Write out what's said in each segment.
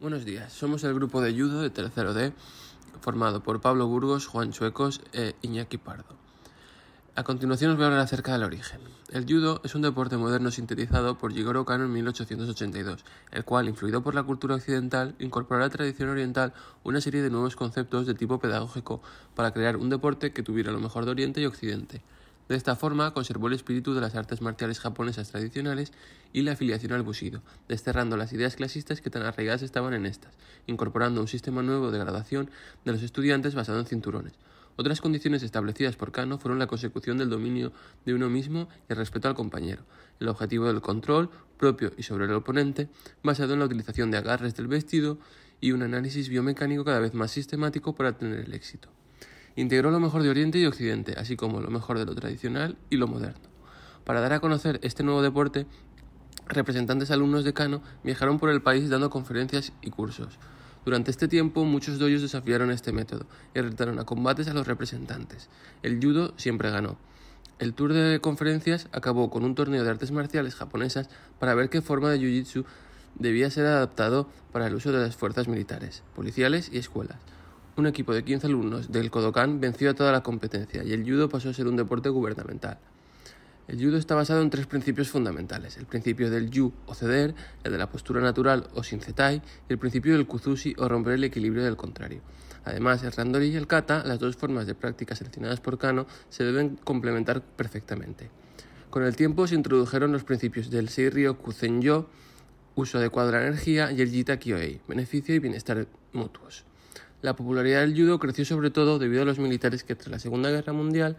Buenos días, somos el grupo de judo de tercero D, formado por Pablo Burgos, Juan Chuecos e Iñaki Pardo. A continuación os voy a hablar acerca del origen. El judo es un deporte moderno sintetizado por Jigoro Kano en 1882, el cual, influido por la cultura occidental, incorporó a la tradición oriental una serie de nuevos conceptos de tipo pedagógico para crear un deporte que tuviera lo mejor de Oriente y Occidente. De esta forma, conservó el espíritu de las artes marciales japonesas tradicionales y la afiliación al Bushido, desterrando las ideas clasistas que tan arraigadas estaban en estas, incorporando un sistema nuevo de gradación de los estudiantes basado en cinturones. Otras condiciones establecidas por Kano fueron la consecución del dominio de uno mismo y el respeto al compañero, el objetivo del control propio y sobre el oponente, basado en la utilización de agarres del vestido y un análisis biomecánico cada vez más sistemático para tener el éxito. Integró lo mejor de Oriente y Occidente, así como lo mejor de lo tradicional y lo moderno. Para dar a conocer este nuevo deporte, representantes alumnos de Kano viajaron por el país dando conferencias y cursos. Durante este tiempo, muchos doyos desafiaron este método y retaron a combates a los representantes. El judo siempre ganó. El tour de conferencias acabó con un torneo de artes marciales japonesas para ver qué forma de jiu-jitsu debía ser adaptado para el uso de las fuerzas militares, policiales y escuelas. Un equipo de 15 alumnos del Kodokan venció a toda la competencia y el judo pasó a ser un deporte gubernamental. El judo está basado en tres principios fundamentales: el principio del yu o ceder, el de la postura natural o shinsetai y el principio del kuzushi o romper el equilibrio del contrario. Además, el randori y el kata, las dos formas de práctica seleccionadas por Kano, se deben complementar perfectamente. Con el tiempo se introdujeron los principios del Seiryo Kuzenyo, uso adecuado de la energía, y el Jita Kyoei, beneficio y bienestar mutuos. La popularidad del judo creció sobre todo debido a los militares que tras la Segunda Guerra Mundial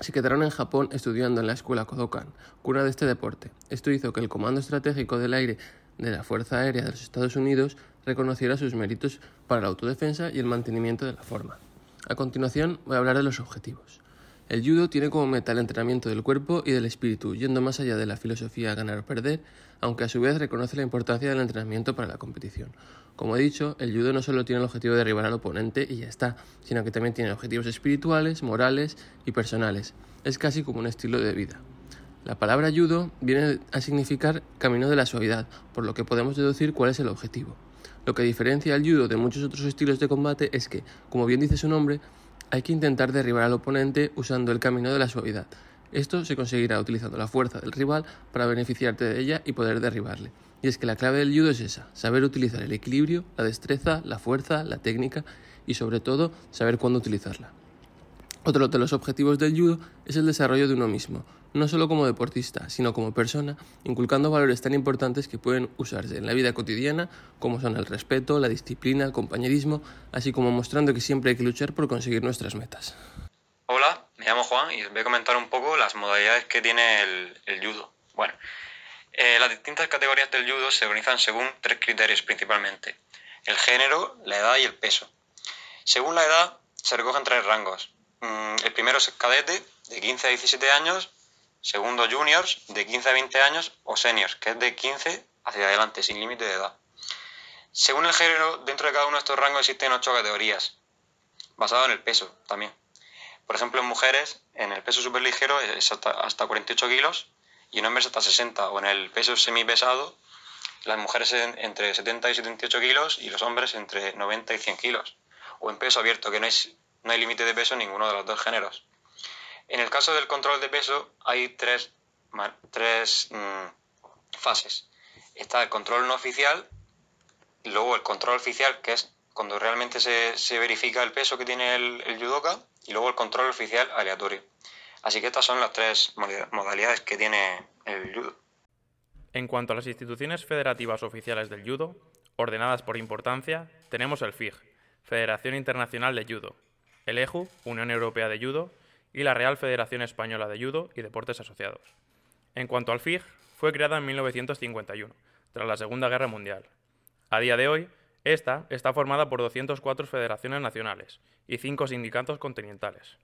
se quedaron en Japón estudiando en la escuela Kodokan, cuna de este deporte. Esto hizo que el Comando Estratégico del Aire de la Fuerza Aérea de los Estados Unidos reconociera sus méritos para la autodefensa y el mantenimiento de la forma. A continuación voy a hablar de los objetivos. El judo tiene como meta el entrenamiento del cuerpo y del espíritu, yendo más allá de la filosofía ganar o perder, aunque a su vez reconoce la importancia del entrenamiento para la competición. Como he dicho, el judo no solo tiene el objetivo de derribar al oponente y ya está, sino que también tiene objetivos espirituales, morales y personales. Es casi como un estilo de vida. La palabra judo viene a significar camino de la suavidad, por lo que podemos deducir cuál es el objetivo. Lo que diferencia al judo de muchos otros estilos de combate es que, como bien dice su nombre, hay que intentar derribar al oponente usando el camino de la suavidad. Esto se conseguirá utilizando la fuerza del rival para beneficiarte de ella y poder derribarle. Y es que la clave del judo es esa, saber utilizar el equilibrio, la destreza, la fuerza, la técnica y sobre todo saber cuándo utilizarla. Otro de los objetivos del judo es el desarrollo de uno mismo, no solo como deportista, sino como persona, inculcando valores tan importantes que pueden usarse en la vida cotidiana, como son el respeto, la disciplina, el compañerismo, así como mostrando que siempre hay que luchar por conseguir nuestras metas. Hola, me llamo Juan y os voy a comentar un poco las modalidades que tiene el, judo. Bueno, eh, las distintas categorías del judo se organizan según tres criterios principalmente, el género, la edad y el peso. Según la edad, se recogen tres rangos. Mm, el primero es cadete, de 15 a 17 años, segundo juniors de 15 a 20 años o seniors, que es de 15 hacia adelante, sin límite de edad. Según el género, dentro de cada uno de estos rangos existen ocho categorías, basado en el peso también. Por ejemplo, en mujeres, en el peso superligero es hasta, hasta 48 kilos y en hombres hasta 60, o en el peso semipesado, las mujeres entre 70 y 78 kilos y los hombres entre 90 y 100 kilos. O en peso abierto, que no, no hay límite de peso en ninguno de los dos géneros. En el caso del control de peso hay tres, tres mm, fases. Está el control no oficial, luego el control oficial, que es cuando realmente se, verifica el peso que tiene el, el, judoka, y luego el control oficial aleatorio. Así que estas son las tres modalidades que tiene el judo. En cuanto a las instituciones federativas oficiales del judo, ordenadas por importancia, tenemos el FIG, Federación Internacional de Judo, el EJU, Unión Europea de Judo, y la Real Federación Española de Judo y Deportes Asociados. En cuanto al FIG, fue creada en 1951, tras la Segunda Guerra Mundial. A día de hoy, esta está formada por 204 federaciones nacionales y 5 sindicatos continentales.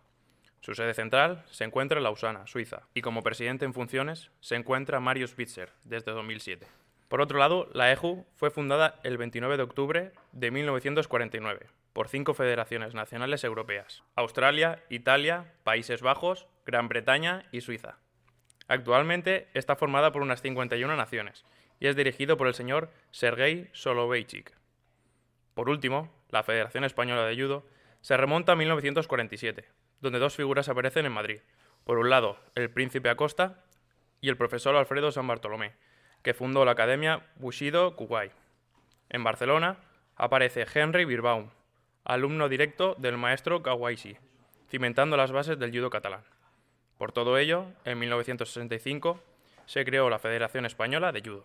Su sede central se encuentra en Lausana, Suiza, y como presidente en funciones se encuentra Mario Spitzer desde 2007. Por otro lado, la EJU fue fundada el 29 de octubre de 1949 por cinco federaciones nacionales europeas, Australia, Italia, Países Bajos, Gran Bretaña y Suiza. Actualmente está formada por unas 51 naciones y es dirigido por el señor Sergei Soloveichik. Por último, la Federación Española de Judo se remonta a 1947, donde dos figuras aparecen en Madrid. Por un lado, el príncipe Acosta y el profesor Alfredo San Bartolomé, que fundó la Academia Bushido Kuwait. En Barcelona aparece Henry Birbaum, alumno directo del maestro Kawaisi, cimentando las bases del judo catalán. Por todo ello, en 1965 se creó la Federación Española de Judo.